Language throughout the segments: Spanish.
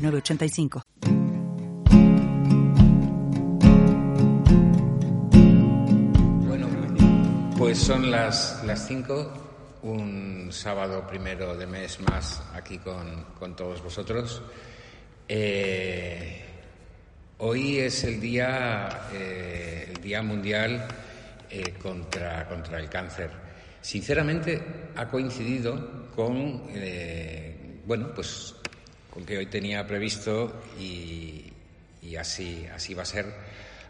985. Bueno, pues son las 5, un sábado primero de mes más aquí con, con todos vosotros. Eh, hoy es el día, eh, el día mundial eh, contra, contra el cáncer. Sinceramente ha coincidido con, bueno, pues con que hoy tenía previsto y, así, así va a ser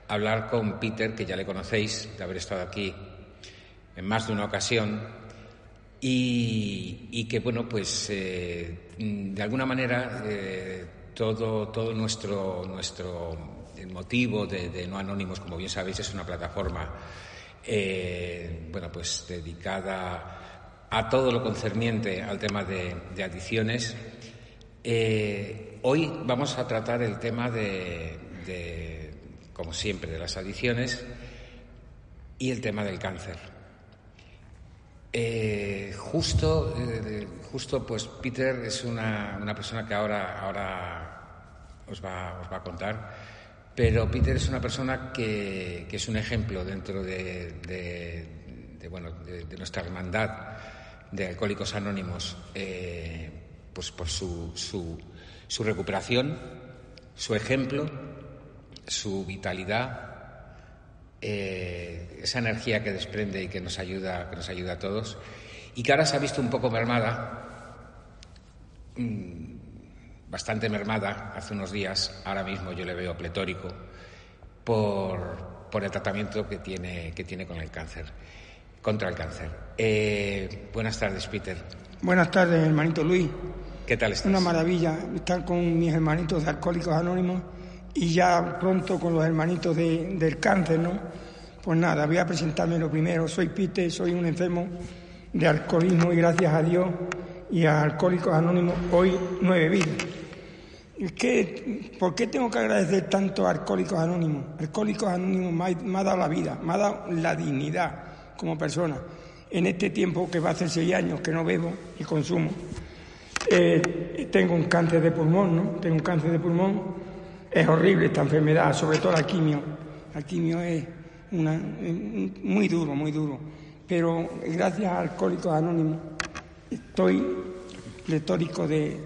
hablar con Peter, que ya le conocéis, de haber estado aquí en más de una ocasión, y, que, bueno, pues eh, de alguna manera eh, todo, todo nuestro, nuestro motivo de, No Anónimos, como bien sabéis, es una plataforma, eh, bueno, pues dedicada a todo lo concerniente al tema de, de adicciones eh, hoy vamos a tratar el tema de, como siempre, de las adicciones y el tema del cáncer. Eh, justo, eh, justo, pues Peter es una, persona que ahora, ahora os, va, a contar, pero Peter es una persona que, es un ejemplo dentro de, bueno, de, nuestra hermandad de Alcohólicos Anónimos pues por su, su, recuperación, su ejemplo, su vitalidad, eh, esa energía que desprende y que nos ayuda, que nos ayuda a todos, y que ahora se ha visto un poco mermada, mm, bastante mermada hace unos días, ahora mismo yo le veo pletórico, por, por el tratamiento que tiene, que tiene con el cáncer, contra el cáncer. Eh, buenas tardes, Peter. Buenas tardes, hermanito Luis. Una maravilla estar con mis hermanitos de Alcohólicos Anónimos y ya pronto con los hermanitos del cáncer, ¿no? Pues nada, voy a presentarme lo primero. Soy Pite, soy un enfermo de alcoholismo y gracias a Dios y a Alcohólicos Anónimos hoy nueve vidas. ¿Qué, ¿Por qué tengo que agradecer tanto a Alcohólicos Anónimos? Alcohólicos Anónimos me ha, me ha dado la vida, me ha dado la dignidad como persona en este tiempo que va a hacer seis años que no bebo y consumo. Eh, tengo un cáncer de pulmón, ¿no? Tengo un cáncer de pulmón. Es horrible esta enfermedad, sobre todo la quimio. La quimio es una, muy duro, muy duro. Pero gracias a Alcohólicos Anónimos estoy pletórico de,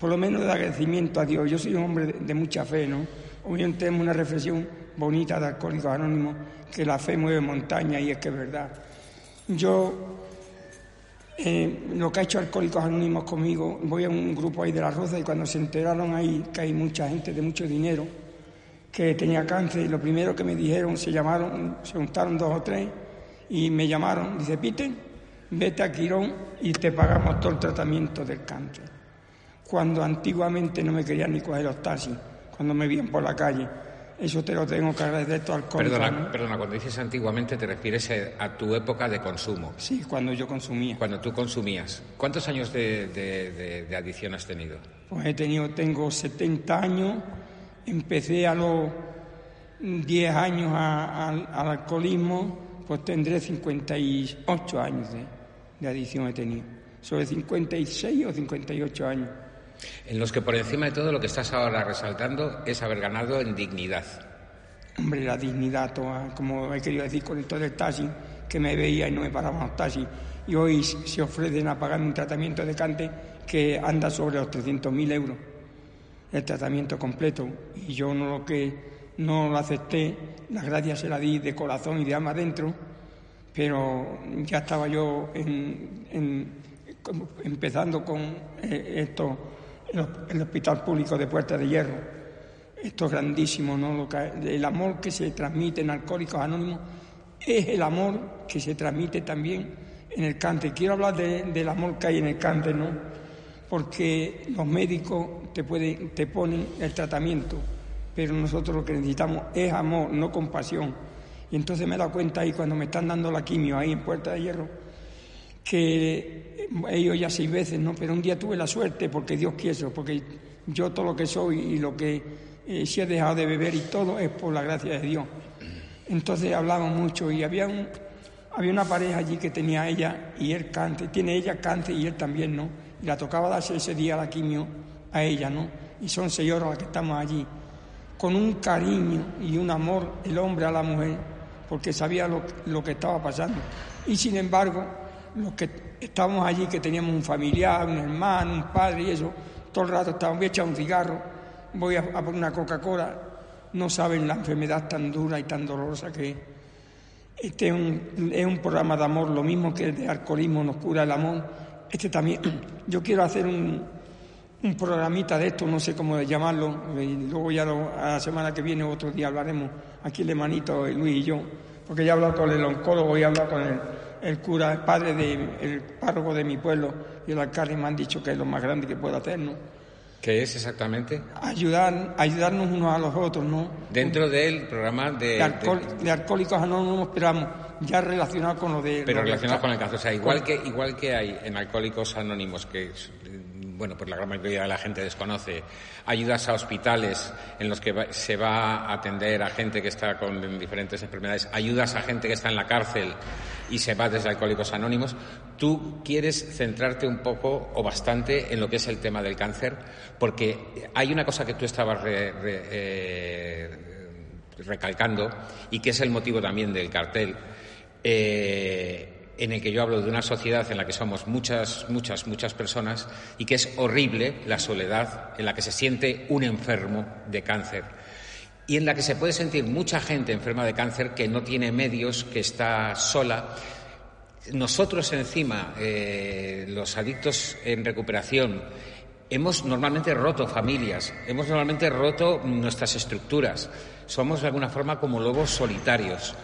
por lo menos de agradecimiento a Dios. Yo soy un hombre de, mucha fe, ¿no? Hoy tenemos una reflexión bonita de Alcohólicos Anónimos, que la fe mueve montaña y es que es verdad. Yo, eh, lo que ha hecho Alcohólicos Anónimos conmigo, voy a un grupo ahí de la Roza y cuando se enteraron ahí que hay mucha gente de mucho dinero que tenía cáncer, lo primero que me dijeron, se llamaron, se juntaron dos o tres y me llamaron, dice, Peter, vete a Quirón y te pagamos todo el tratamiento del cáncer. Cuando antiguamente no me querían ni coger los taxis, cuando me veían por la calle eso te lo tengo que agradecer todo al perdona, perdona, cuando dices antiguamente te refieres a tu época de consumo. Sí, cuando yo consumía. Cuando tú consumías. ¿Cuántos años de, adicción has tenido? Pues he tenido, tengo 70 años, empecé a los 10 años al alcoholismo, pues tendré 58 años de, de adicción he tenido. Sobre 56 o 58 años en los que por encima de todo lo que estás ahora resaltando es haber ganado en dignidad. Hombre, la dignidad, como he querido decir con esto del taxi, que me veía y no me paraban los taxis, y hoy se ofrecen a pagar un tratamiento de cante que anda sobre los 300.000 euros, el tratamiento completo, y yo no lo que no lo acepté, las gracias se las di de corazón y de alma adentro, pero ya estaba yo empezando con eh, esto el Hospital Público de Puerta de Hierro. Esto es grandísimo, ¿no? el amor que se transmite en Alcohólicos Anónimos es el amor que se transmite también en el cáncer. Quiero hablar del amor que hay en el cáncer, ¿no? porque los médicos te, pueden, te ponen el tratamiento, pero nosotros lo que necesitamos es amor, no compasión. Y entonces me he dado cuenta ahí cuando me están dando la quimio ahí en Puerta de Hierro, que he ido ya seis veces, ¿no? Pero un día tuve la suerte porque Dios quiso, porque yo todo lo que soy y lo que eh, si he dejado de beber y todo es por la gracia de Dios. Entonces hablamos mucho y había un, había una pareja allí que tenía ella y él cáncer, tiene ella cáncer y él también, ¿no? Y la tocaba darse ese día la quimio a ella, ¿no? Y son seis horas las que estamos allí. Con un cariño y un amor el hombre a la mujer, porque sabía lo, lo que estaba pasando. Y sin embargo, los que estábamos allí, que teníamos un familiar, un hermano, un padre y eso, todo el rato estábamos, voy a echar un cigarro, voy a, a poner una Coca-Cola, no saben la enfermedad tan dura y tan dolorosa que es. Este es un, es un programa de amor, lo mismo que el de alcoholismo nos cura el amor. Este también, yo quiero hacer un, un programita de esto, no sé cómo llamarlo, y luego ya la semana que viene, otro día hablaremos, aquí el hermanito Luis y yo, porque ya he hablado con el oncólogo y he hablado con el, el cura, el padre, de, el párroco de mi pueblo y el alcalde me han dicho que es lo más grande que puedo hacer, ¿no? ¿Qué es exactamente? Ayudar, ayudarnos unos a los otros, ¿no? Dentro del programa de... De, alcohol, de alcohólicos anónimos, pero vamos, ya relacionado con lo de... Pero lo de- relacionado con el cáncer. O sea, igual que, igual que hay en Alcohólicos Anónimos, que, bueno, pues la gran mayoría de la gente desconoce, ayudas a hospitales en los que se va a atender a gente que está con diferentes enfermedades, ayudas a gente que está en la cárcel y se va desde Alcohólicos Anónimos. Tú quieres centrarte un poco o bastante en lo que es el tema del cáncer, porque hay una cosa que tú estabas re- eh, recalcando y que es el motivo también del cartel, eh, en el que yo hablo de una sociedad en la que somos muchas, muchas, muchas personas y que es horrible la soledad en la que se siente un enfermo de cáncer y en la que se puede sentir mucha gente enferma de cáncer que no tiene medios, que está sola. Nosotros encima, eh, los adictos en recuperación, hemos normalmente roto familias, hemos normalmente roto nuestras estructuras. Somos de alguna forma como lobos solitarios.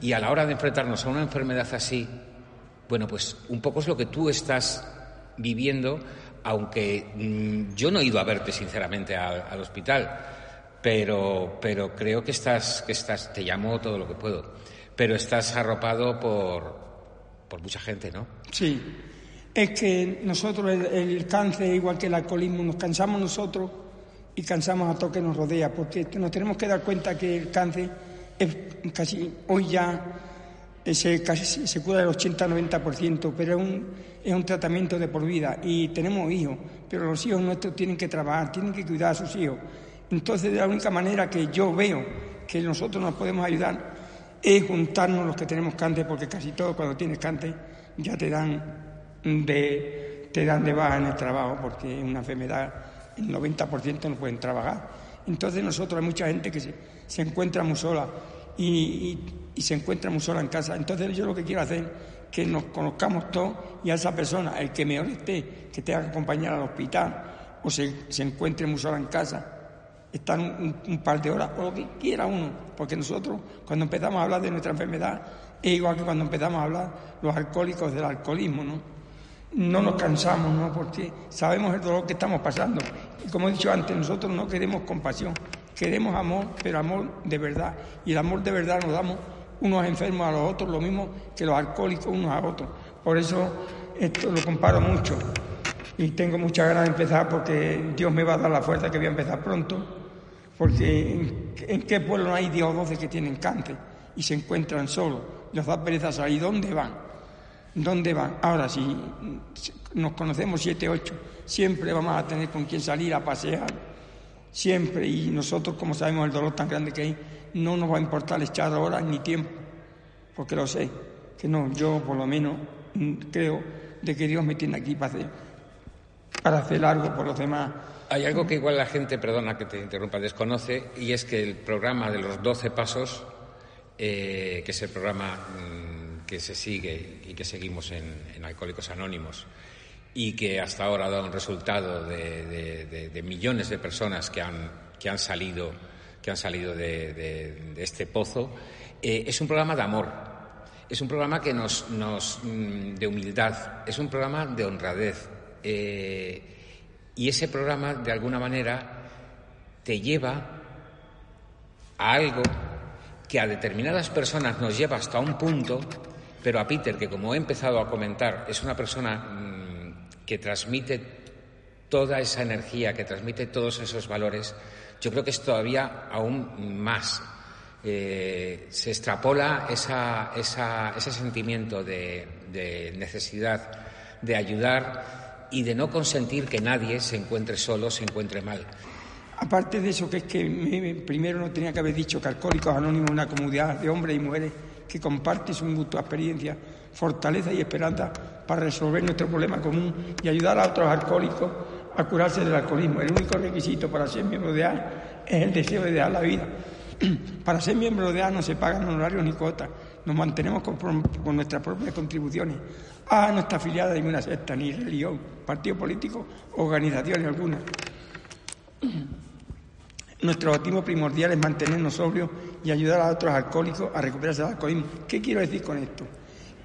Y a la hora de enfrentarnos a una enfermedad así, bueno, pues un poco es lo que tú estás viviendo, aunque mm, yo no he ido a verte sinceramente al, al hospital, pero, pero creo que estás, que estás, te llamo todo lo que puedo, pero estás arropado por, por mucha gente, ¿no? Sí, es que nosotros el, el cáncer, igual que el alcoholismo, nos cansamos nosotros y cansamos a todo que nos rodea, porque nos tenemos que dar cuenta que el cáncer es casi, hoy ya se, casi se cura del 80-90%, pero es un, tratamiento de por vida y tenemos hijos, pero los hijos nuestros tienen que trabajar, tienen que cuidar a sus hijos. Entonces, la única manera que yo veo que nosotros nos podemos ayudar es juntarnos los que tenemos cáncer, porque casi todos cuando tienes cáncer ya te dan de, te dan de baja en el trabajo, porque es una enfermedad, el 90% no pueden trabajar. Entonces nosotros hay mucha gente que se encuentra muy sola y, y- se encuentra muy sola en casa. Entonces yo lo que quiero hacer es que nos conozcamos todos y a esa persona, el que mejor esté, que tenga que acompañar al hospital o se, se encuentre muy sola en casa, estar un, un- un par de horas o lo que quiera uno, porque nosotros cuando empezamos a hablar de nuestra enfermedad es igual que cuando empezamos a hablar los alcohólicos del alcoholismo, ¿no? No nos cansamos, ¿no? Porque sabemos el dolor que estamos pasando. Y como he dicho antes, nosotros no queremos compasión, queremos amor, pero amor de verdad. Y el amor de verdad nos damos unos enfermos a los otros, lo mismo que los alcohólicos unos a otros. Por eso esto lo comparo mucho y tengo muchas ganas de empezar porque Dios me va a dar la fuerza que voy a empezar pronto, porque en, qué pueblo no hay 10 o 12 que tienen cáncer y se encuentran solos, les da pereza salir, ¿dónde van? ¿Dónde van? Ahora, si nos conocemos 7, 8, siempre vamos a tener con quién salir a pasear, siempre, y nosotros como sabemos el dolor tan grande que hay, no nos va a importar echar horas ni tiempo, porque lo sé, que no, yo por lo menos mm, creo de que Dios me tiene aquí para hacer, para hacer algo por los demás. Hay algo que igual la gente, perdona que te interrumpa, desconoce, y es que el programa de los 12 pasos, eh, que es el programa mm, que se sigue y que seguimos en, en Alcohólicos Anónimos, y que hasta ahora ha dado un resultado de, millones de personas que han, que han salido, que han salido de, este pozo, eh, es un programa de amor. Es un programa que nos, nos, mm, de humildad, es un programa de honradez. eh, Y ese programa, de alguna manera, te lleva a algo que a determinadas personas nos lleva hasta un punto, pero a Peter, que como he empezado a comentar, es una persona mm, que transmite toda esa energía, que transmite todos esos valores, yo creo que es todavía aún más. Eh, se extrapola ese sentimiento de necesidad de ayudar y de no consentir que nadie se encuentre solo, se encuentre mal. Aparte de eso, que es que primero no tenía que haber dicho que Alcohólicos Anónimos es una comunidad de hombres y mujeres que comparte su mutua experiencia, fortaleza y esperanza para resolver nuestro problema común y ayudar a otros alcohólicos a curarse del alcoholismo. El único requisito para ser miembro de A es el deseo de dar la vida. Para ser miembro de A no se pagan honorarios ni cuotas, nos mantenemos con, con nuestras propias contribuciones. A no está afiliada a ninguna secta, ni religión, partido político, organización alguna. Nuestro objetivo primordial es mantenernos sobrios y ayudar a otros alcohólicos a recuperarse del alcoholismo. ¿Qué quiero decir con esto?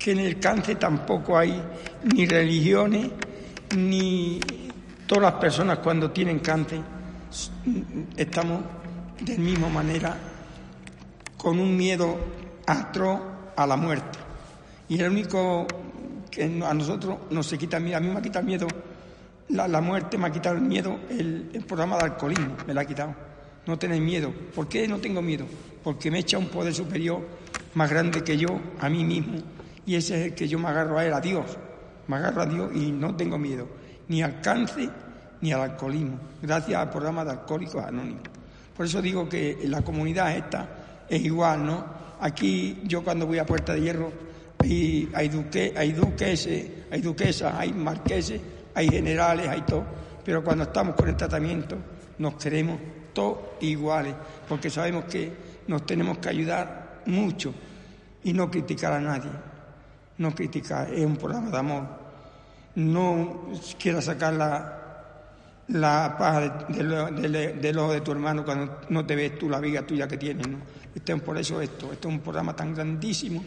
Que en el cáncer tampoco hay ni religiones, ni todas las personas cuando tienen cáncer estamos de la misma manera con un miedo atroz a la muerte. Y el único que a nosotros nos se quita miedo, a mí me ha quitado miedo la, muerte, me ha quitado el miedo el, programa de alcoholismo, me la ha quitado no tenéis miedo. ¿Por qué no tengo miedo? Porque me echa un poder superior más grande que yo, a mí mismo, y ese es el que yo me agarro a él, a Dios. Me agarro a Dios y no tengo miedo, ni al cáncer ni al alcoholismo, gracias al programa de Alcohólicos Anónimos. Por eso digo que la comunidad esta es igual, ¿no? Aquí yo cuando voy a Puerta de Hierro hay, duque, hay duqueses, hay duquesas, hay marqueses, hay generales, hay todo, pero cuando estamos con el tratamiento nos queremos todos iguales, porque sabemos que nos tenemos que ayudar mucho y no criticar a nadie. No criticar, es un programa de amor. No quiera sacar la, la paz del ojo de tu hermano cuando no te ves tú la vida tuya que tienes. ¿no? Este, por eso esto, esto es un programa tan grandísimo,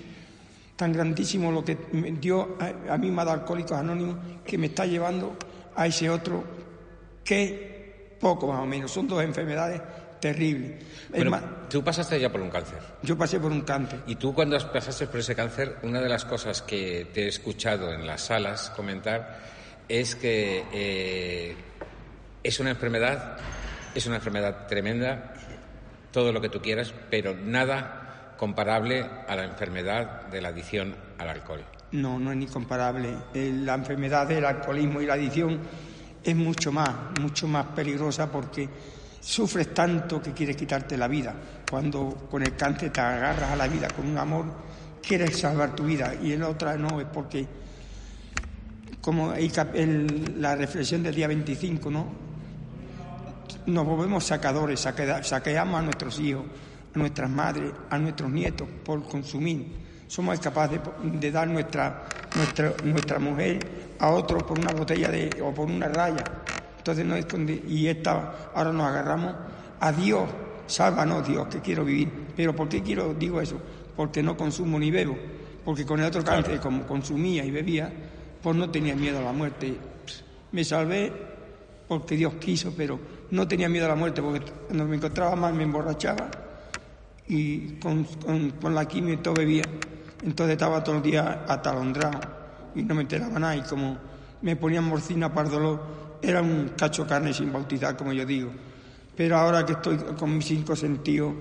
tan grandísimo lo que dio a, a mí me ha Alcohólicos Anónimos, que me está llevando a ese otro que poco más o menos. Son dos enfermedades terribles. tú pasaste ya por un cáncer. Yo pasé por un cáncer. Y tú cuando pasaste por ese cáncer, una de las cosas que te he escuchado en las salas comentar es que eh, es una enfermedad, es una enfermedad tremenda, todo lo que tú quieras, pero nada comparable a la enfermedad de la adicción al alcohol. No, no es ni comparable. Eh, la enfermedad del alcoholismo y la adicción es mucho más, mucho más peligrosa porque sufres tanto que quieres quitarte la vida. Cuando con el cáncer te agarras a la vida con un amor, quieres salvar tu vida y en otra no, es porque, como en la reflexión del día 25, ¿no? Nos volvemos sacadores, saqueamos a nuestros hijos, a nuestras madres, a nuestros nietos por consumir somos capaces de, dar nuestra, nuestra, nuestra mujer a otro por una botella de, o por una raya. Entonces no esconde, y esta, ahora nos agarramos a Dios, sálvanos Dios, que quiero vivir. Pero ¿por qué quiero, digo eso? Porque no consumo ni bebo. Porque con el otro cáncer, como consumía y bebía, pues no tenía miedo a la muerte. Me salvé porque Dios quiso, pero no tenía miedo a la muerte, porque cuando me encontraba mal me emborrachaba y con, con, con la quimio y todo bebía. Entonces estaba todo el día atalondrado y no me enteraba nada. Y como me ponían morcina para el dolor, era un cacho carne sin bautizar, como yo digo. Pero ahora que estoy con mis cinco sentidos,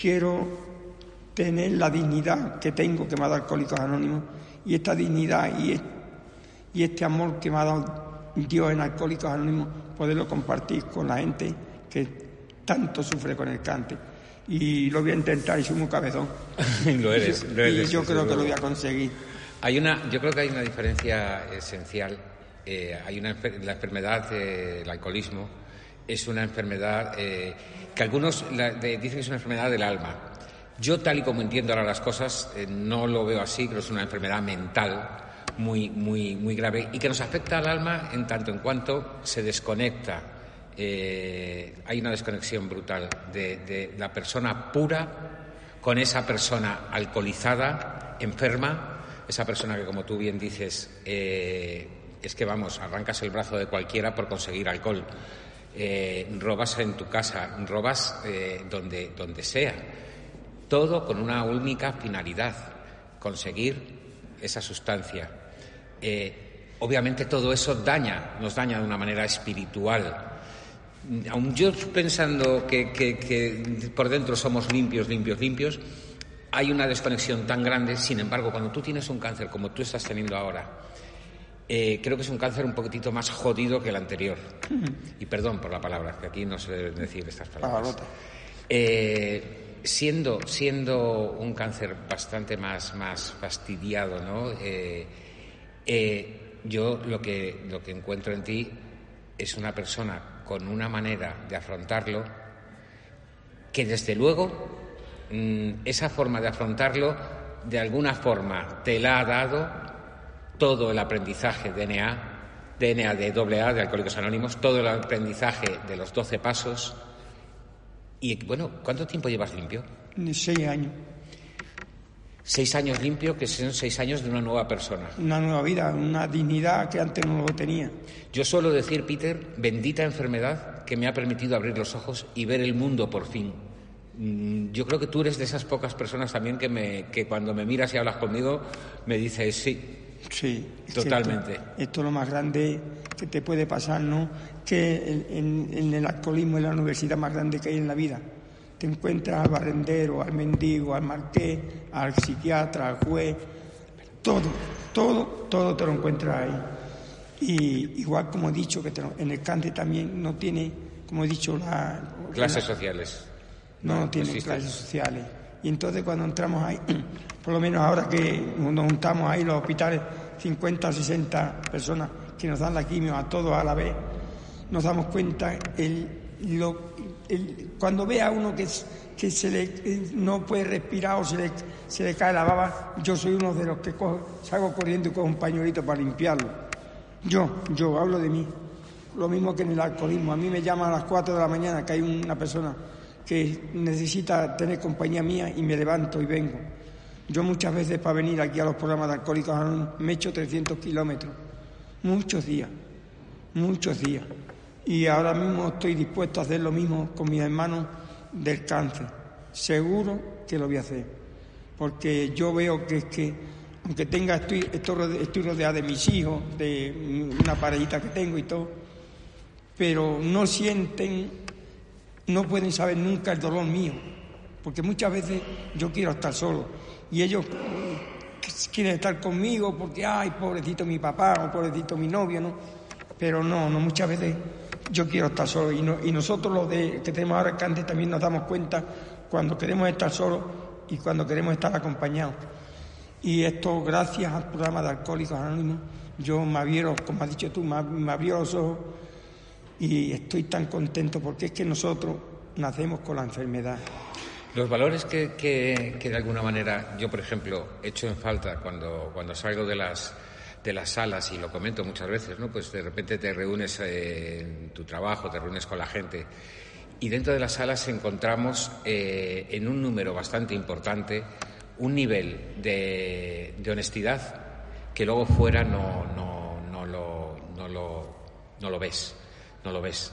quiero tener la dignidad que tengo, que me ha dado Alcohólicos Anónimos, y esta dignidad y, y este amor que me ha dado Dios en Alcohólicos Anónimos, poderlo compartir con la gente que tanto sufre con el cáncer y lo voy a intentar y soy muy cabezón. lo eres, lo eres. Y yo creo que lo voy a conseguir. Hay una, yo creo que hay una diferencia esencial. Eh, hay una, la enfermedad del alcoholismo es una enfermedad eh, que algunos dicen que es una enfermedad del alma. Yo, tal y como entiendo ahora las cosas, eh, no lo veo así, que es una enfermedad mental muy, muy, muy grave y que nos afecta al alma en tanto en cuanto se desconecta hay una desconexión brutal de, la persona pura con esa persona alcoholizada, enferma, esa persona que, como tú bien dices, eh, es que vamos, arrancas el brazo de cualquiera por conseguir alcohol. Eh, robas en tu casa, robas eh, donde, donde sea. Todo con una única finalidad, conseguir esa sustancia. Eh, obviamente todo eso daña, nos daña de una manera espiritual. Aun yo pensando que, que por dentro somos limpios, limpios, limpios, hay una desconexión tan grande. Sin embargo, cuando tú tienes un cáncer como tú estás teniendo ahora, eh, creo que es un cáncer un poquitito más jodido que el anterior. Y perdón por la palabra, que aquí no se deben decir estas palabras. Eh, siendo, siendo un cáncer bastante más, más fastidiado, ¿no? Eh, yo lo que, lo que encuentro en ti es una persona con una manera de afrontarlo que desde luego Mm, esa forma de afrontarlo de alguna forma te la ha dado todo el aprendizaje DNA, DNA de AA, de Alcohólicos Anónimos, todo el aprendizaje de los 12 pasos. Y bueno, ¿cuánto tiempo llevas limpio? Seis años. Seis años limpio, que son seis años de una nueva persona. Una nueva vida, una dignidad que antes no lo tenía. Yo suelo decir, Peter, bendita enfermedad que me ha permitido abrir los ojos y ver el mundo por fin. Mm, yo creo que tú eres de esas pocas personas también que, me, que cuando me miras y hablas conmigo me dices sí. Sí, totalmente. Esto, es lo más grande que te puede pasar, ¿no? Que en, el alcoholismo es la universidad más grande que hay en la vida. Te encuentras al barrendero, al mendigo, al marqués, al psiquiatra, al juez, todo, todo, todo te lo encuentras ahí. Y igual como he dicho, que en el cante también no tiene, como he dicho, la... Clases sociales no, tienen clases sociales. Y entonces cuando entramos ahí, por lo menos ahora que nos juntamos ahí los hospitales, 50 o 60 personas que nos dan la quimio a todos a la vez, nos damos cuenta el, cuando ve a uno que, que se le, no puede respirar o se le, se le cae la baba, yo soy uno de los que salgo corriendo y cojo un pañuelito para limpiarlo. Yo, yo hablo de mí. Lo mismo que en el alcoholismo. A mí me llaman a las 4 de la mañana que hay una persona que necesita tener compañía mía y me levanto y vengo. Yo muchas veces para venir aquí a los programas de Alcohólicos me he hecho 300 kilómetros, muchos días, muchos días. Y ahora mismo estoy dispuesto a hacer lo mismo con mis hermanos del cáncer. Seguro que lo voy a hacer. Porque yo veo que es que, aunque tenga, estoy, estoy rodeado de mis hijos, de una parejita que tengo y todo, pero no sienten no pueden saber nunca el dolor mío, porque muchas veces yo quiero estar solo y ellos quieren estar conmigo porque, ay, pobrecito mi papá o pobrecito mi novio, ¿no? Pero no, no, muchas veces yo quiero estar solo y, y nosotros los de, que tenemos ahora cante también nos damos cuenta cuando queremos estar solos y cuando queremos estar acompañados. Y esto, gracias al programa de Alcohólicos Anónimos, yo me abrieron, como has dicho tú, me, me abrió los ojos y estoy tan contento porque es que nosotros nacemos con la enfermedad. Los valores que, que, de alguna manera yo, por ejemplo, echo en falta cuando, cuando salgo de las, de las salas, y lo comento muchas veces, ¿no? pues de repente te reúnes eh, en tu trabajo, te reúnes con la gente, y dentro de las salas encontramos eh, en un número bastante importante un nivel de, de honestidad que luego fuera no, no, no, lo, no, lo, no lo ves no lo ves.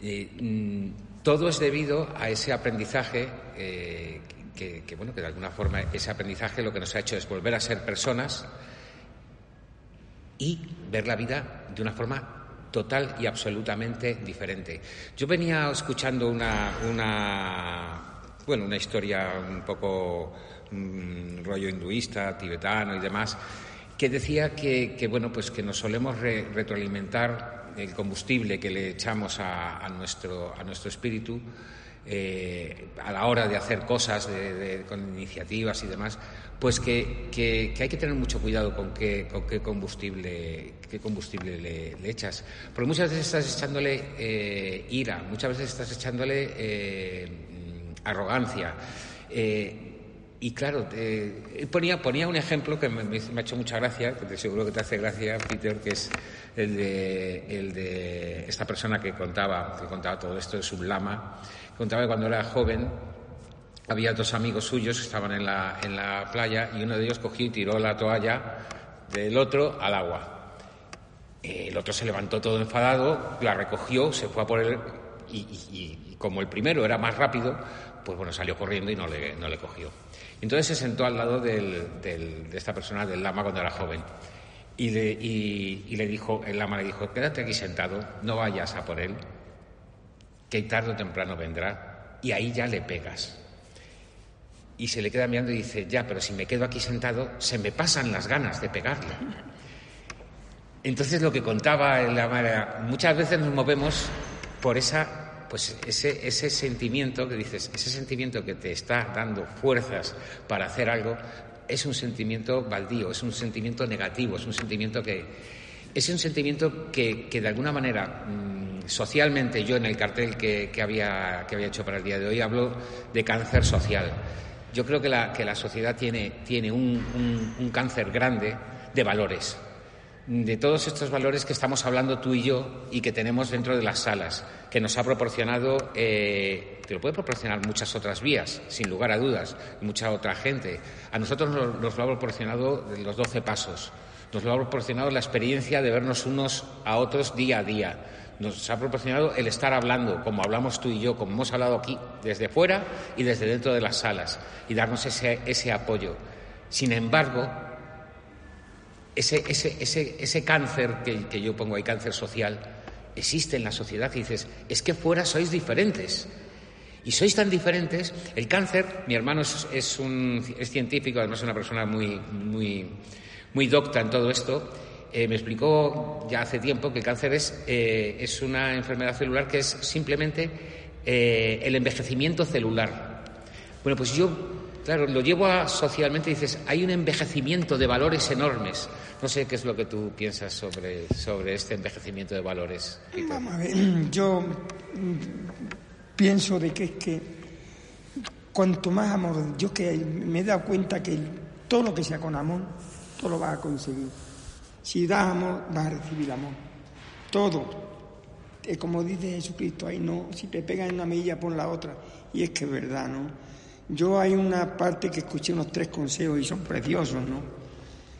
Mm, todo es debido a ese aprendizaje eh, que, bueno, que de alguna forma ese aprendizaje lo que nos ha hecho es volver a ser personas y ver la vida de una forma total y absolutamente diferente. Yo venía escuchando una, bueno, una historia un poco mm, rollo hinduista, tibetano y demás, que decía que, bueno, pues que nos solemos retroalimentar el combustible que le echamos a, nuestro, a nuestro espíritu eh, a la hora de hacer cosas con iniciativas y demás, pues que, hay que tener mucho cuidado con qué, con qué combustible, qué combustible le, echas. Porque muchas veces estás echándole eh, ira, muchas veces estás echándole eh, arrogancia. Y claro, ponía, ponía un ejemplo que me, ha hecho mucha gracia, que te seguro que te hace gracia, Peter, que es el de, esta persona que contaba, que contaba todo esto de su lama. Contaba que cuando era joven había dos amigos suyos que estaban en la, playa y uno de ellos cogió y tiró la toalla del otro al agua. El otro se levantó todo enfadado, la recogió, se fue a por él y, como el primero era más rápido, pues bueno, salió corriendo y no le cogió. Entonces se sentó al lado de esta persona, del lama, cuando era joven. Y le, y le, dijo, el lama le dijo, quédate aquí sentado, no vayas a por él, que tarde o temprano vendrá, y ahí ya le pegas. Y se le queda mirando y dice, ya, pero si me quedo aquí sentado, se me pasan las ganas de pegarle. Entonces lo que contaba el era, muchas veces nos movemos por esa, pues ese, ese sentimiento que dices, ese sentimiento que te está dando fuerzas para hacer algo, es un sentimiento baldío, es un sentimiento negativo, es un sentimiento que es un sentimiento que, que de alguna manera mm, socialmente yo en el cartel que, que, había, que había hecho para el día de hoy hablo de cáncer social. Yo creo que la, que la sociedad tiene, tiene un, un, cáncer grande de valores, de todos estos valores que estamos hablando tú y yo y que tenemos dentro de las salas, que nos ha proporcionado, eh, que lo puede proporcionar muchas otras vías, sin lugar a dudas, y mucha otra gente. A nosotros nos, nos lo ha proporcionado los doce pasos, nos lo ha proporcionado la experiencia de vernos unos a otros día a día, nos ha proporcionado el estar hablando, como hablamos tú y yo, como hemos hablado aquí, desde fuera y desde dentro de las salas, y darnos ese, ese apoyo. Sin embargo, ese, ese, ese, ese cáncer que, que, yo pongo ahí, cáncer social, existe en la sociedad dices, es que fuera sois diferentes. Y sois tan diferentes. El cáncer, mi hermano es, es, un, es científico, además es una persona muy, muy, muy docta en todo esto, eh, me explicó ya hace tiempo que el cáncer es, eh, es una enfermedad celular que es simplemente eh, el envejecimiento celular. Bueno, pues yo, claro, lo llevo a socialmente dices, hay un envejecimiento de valores enormes. No sé qué es lo que tú piensas sobre, sobre este envejecimiento de valores. Vamos a ver, yo mm, pienso de que es que cuanto más amor, yo que me he dado cuenta que todo lo que sea con amor, todo lo vas a conseguir. Si das amor, vas a recibir amor. Todo. Es como dice Jesucristo, ahí no, si te pegan en una milla, pon la otra. Y es que es verdad, ¿no? Yo hay una parte que escuché unos tres consejos y son preciosos, ¿no?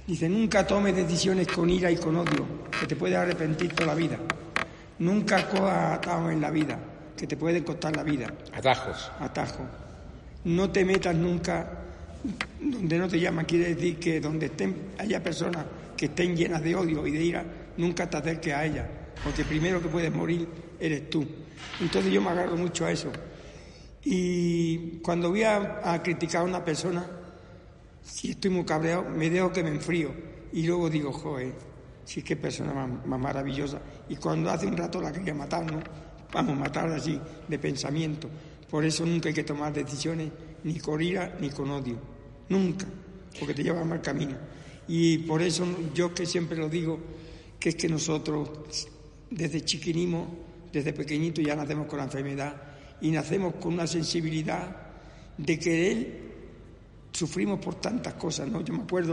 Dice, nunca tomes decisiones con ira y con odio, que te puede arrepentir toda la vida. Nunca cojas atajos en la vida, que te pueden costar la vida. Atajos. Atajos. No te metas nunca donde no te llaman, quiere decir que donde estén, haya personas que estén llenas de odio y de ira, nunca te acerques a ellas, porque primero que puedes morir eres tú. Entonces yo me agarro mucho a eso. Y cuando voy a, criticar a una persona, si estoy muy cabreado, me dejo que me enfrío. Y luego digo, joder, si es que persona más, maravillosa. Y cuando hace un rato la quería matar, ¿no? Vamos a matarla así, de pensamiento. Por eso nunca hay que tomar decisiones ni con ira ni con odio. Nunca. Porque te lleva a mal camino. Y por eso yo que siempre lo digo, que es que nosotros desde chiquinimo, desde pequeñito ya nacemos con la enfermedad y nacemos con una sensibilidad de que él sufrimos por tantas cosas, ¿no? Yo me acuerdo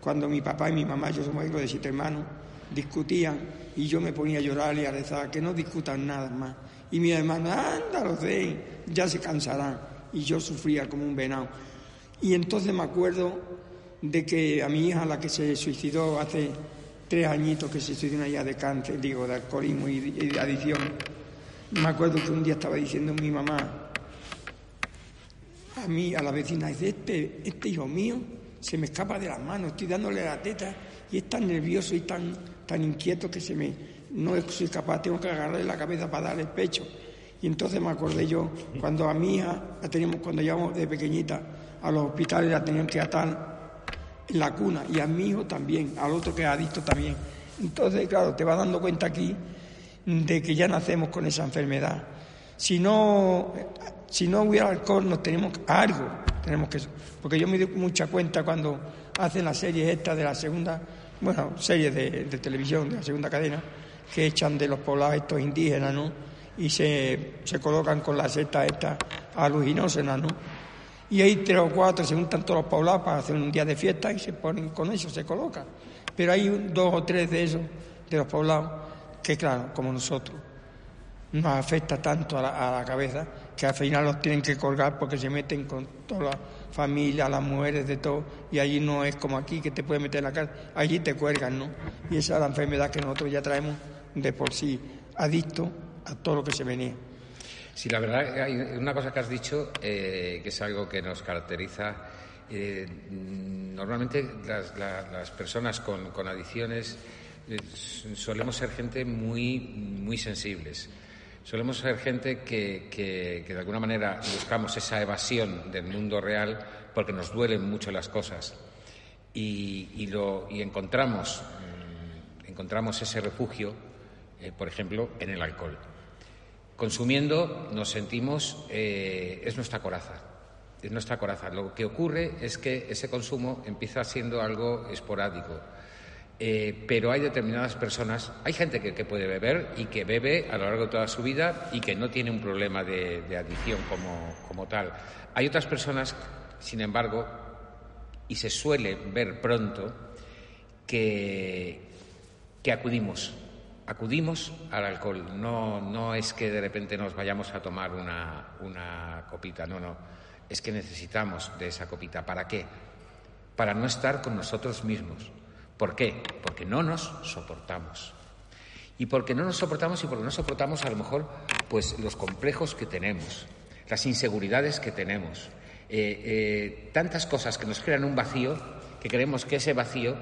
cuando mi papá y mi mamá, yo somos hijos de siete hermanos, discutían y yo me ponía a llorar y a rezar, que no discutan nada más. Y mi hermano, anda, los den, ya se cansarán. Y yo sufría como un venado. Y entonces me acuerdo de que a mi hija, la que se suicidó hace tres añitos, que se suicidó allá de cáncer, digo, de alcoholismo y de adicción, me acuerdo que un día estaba diciendo mi mamá a mí, a la vecina, dice, este, este hijo mío se me escapa de las manos, estoy dándole la teta y es tan nervioso y tan, tan inquieto que se me, no soy capaz, tengo que agarrarle la cabeza para darle el pecho. Y entonces me acordé yo, cuando a mi hija, la teníamos, cuando llevamos de pequeñita a los hospitales, la tenían que atar en la cuna y a mi hijo también, al otro que es adicto también. Entonces, claro, te vas dando cuenta aquí de que ya nacemos con esa enfermedad. Si no, si no hubiera alcohol, nos tenemos algo, tenemos que, porque yo me doy mucha cuenta cuando hacen las series estas de la segunda, bueno, series de, de televisión de la segunda cadena, que echan de los poblados estos indígenas, ¿no? Y se, se colocan con la seta esta alucinógena, ¿no? Y hay tres o cuatro, se juntan todos los poblados para hacer un día de fiesta y se ponen con eso, se colocan. Pero hay dos o tres de esos, de los poblados, que claro, como nosotros, nos afecta tanto a la, a la cabeza que al final los tienen que colgar porque se meten con toda la familia, las mujeres, de todo, y allí no es como aquí que te pueden meter en la casa, allí te cuelgan, ¿no? Y esa es la enfermedad que nosotros ya traemos de por sí, adicto a todo lo que se venía. Sí, la verdad, hay una cosa que has dicho eh, que es algo que nos caracteriza. Eh, normalmente las, personas con, adicciones eh, solemos ser gente muy, muy sensibles. Solemos ser gente que, de alguna manera buscamos esa evasión del mundo real porque nos duelen mucho las cosas y, lo, encontramos, mm, encontramos ese refugio, eh, por ejemplo, en el alcohol. Consumiendo nos sentimos, eh, es nuestra coraza, es nuestra coraza. Lo que ocurre es que ese consumo empieza siendo algo esporádico eh, pero hay determinadas personas, hay gente que, puede beber y que bebe a lo largo de toda su vida y que no tiene un problema de, adicción como, tal. Hay otras personas, sin embargo, y se suele ver pronto, que, acudimos, acudimos al alcohol. No, no es que de repente nos vayamos a tomar una copita, no, no. Es que necesitamos de esa copita. ¿Para qué? Para no estar con nosotros mismos ¿Por qué? Porque no nos soportamos. Y porque no nos soportamos y porque no soportamos a lo mejor pues los complejos que tenemos, las inseguridades que tenemos, eh, eh, tantas cosas que nos crean un vacío que creemos que ese vacío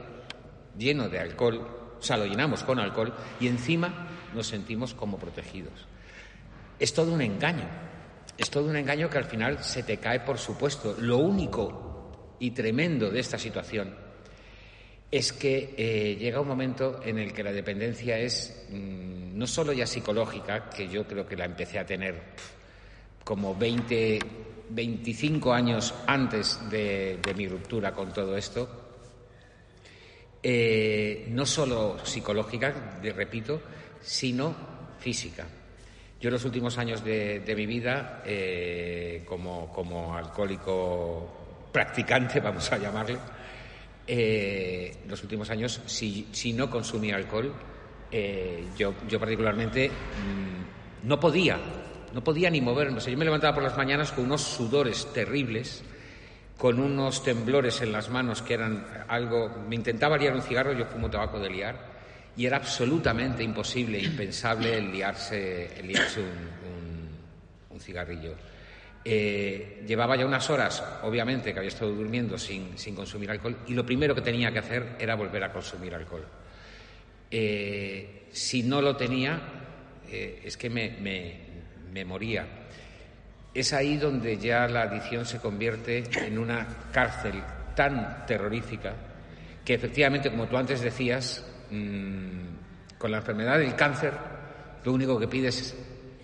lleno de alcohol, o sea, lo llenamos con alcohol y encima nos sentimos como protegidos. Es todo un engaño, es todo un engaño que al final se te cae por supuesto. Lo único y tremendo de esta situación es que eh, llega un momento en el que la dependencia es mm, no solo ya psicológica, que yo creo que la empecé a tener como 20, 25 años antes de, mi ruptura con todo esto, eh, no solo psicológica, repito, sino física. Yo en los últimos años de, mi vida, eh, como, como alcohólico practicante, vamos a llamarle, eh, los últimos años, si, no consumía alcohol, eh, yo, particularmente mm, no podía, no podía ni moverme. yo me levantaba por las mañanas con unos sudores terribles, con unos temblores en las manos que eran algo. Me intentaba liar un cigarro, yo fumo tabaco de liar, y era absolutamente imposible, impensable el liarse, el liarse un cigarrillo. Eh, llevaba ya unas horas, obviamente, que había estado durmiendo sin, consumir alcohol y lo primero que tenía que hacer era volver a consumir alcohol. Eh, si no lo tenía, eh, es que me, moría. Es ahí donde ya la adicción se convierte en una cárcel tan terrorífica que efectivamente, como tú antes decías, mm, con la enfermedad del cáncer, lo único que pides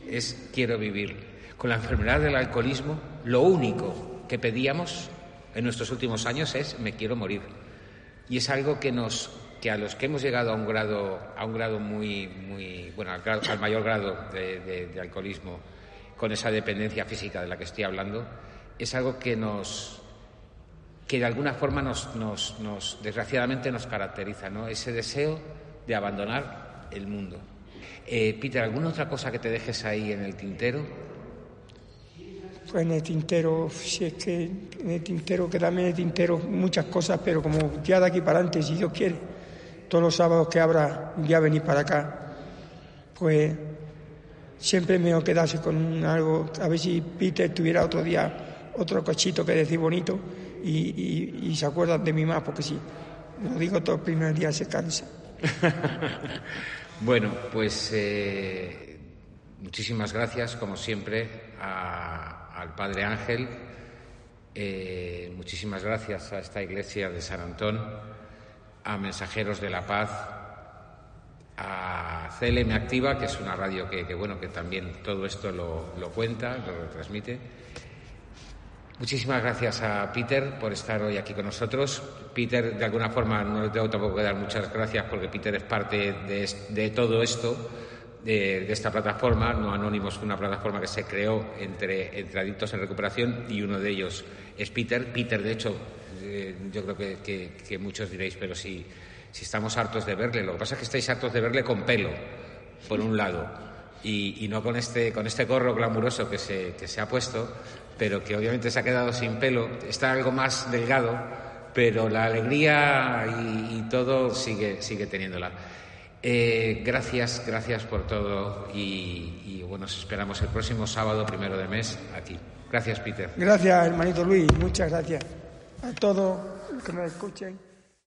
es quiero vivir con la enfermedad del alcoholismo, lo único que pedíamos en nuestros últimos años es me quiero morir. Y es algo que nos que a los que hemos llegado a un grado a un grado muy muy bueno al, mayor grado de, alcoholismo con esa dependencia física de la que estoy hablando es algo que nos que de alguna forma nos, nos, nos desgraciadamente nos caracteriza, ¿no? Ese deseo de abandonar el mundo. Eh, Peter, ¿alguna otra cosa que te dejes ahí en el tintero? En el tintero, si es que en el tintero, quedarme en el tintero muchas cosas, pero como ya de aquí para adelante, si Dios quiere, todos los sábados que habrá ya venir para acá, pues siempre me quedarse con algo, a ver si Peter tuviera otro día otro cochito que decir bonito y, se acuerdan de mí más, porque si lo digo todo el primer día se cansa. bueno, pues eh, muchísimas gracias, como siempre, a al Padre Ángel. Eh, muchísimas gracias a esta iglesia de San Antón, a Mensajeros de la Paz, a CLM Activa, que es una radio que, bueno, que también todo esto lo, cuenta, lo transmite. Muchísimas gracias a Peter por estar hoy aquí con nosotros. Peter, de alguna forma, no le tengo tampoco que dar muchas gracias porque Peter es parte de todo esto de, esta plataforma, No Anónimos, una plataforma que se creó entre, entre adictos en recuperación y uno de ellos es Peter. Peter, de hecho, eh, yo creo que, muchos diréis, pero si, si estamos hartos de verle, lo que pasa es que estáis hartos de verle con pelo, por un lado. y, no con este, con este gorro glamuroso que se, que se ha puesto, pero que obviamente se ha quedado sin pelo. Está algo más delgado, pero la alegría y, todo sigue, sigue teniéndola. Eh, gracias, gracias por todo y, y bueno, nos esperamos el próximo sábado, primero de mes, aquí. Gracias, Peter. Gracias, hermanito Luis. Muchas gracias a todos los que me escuchen.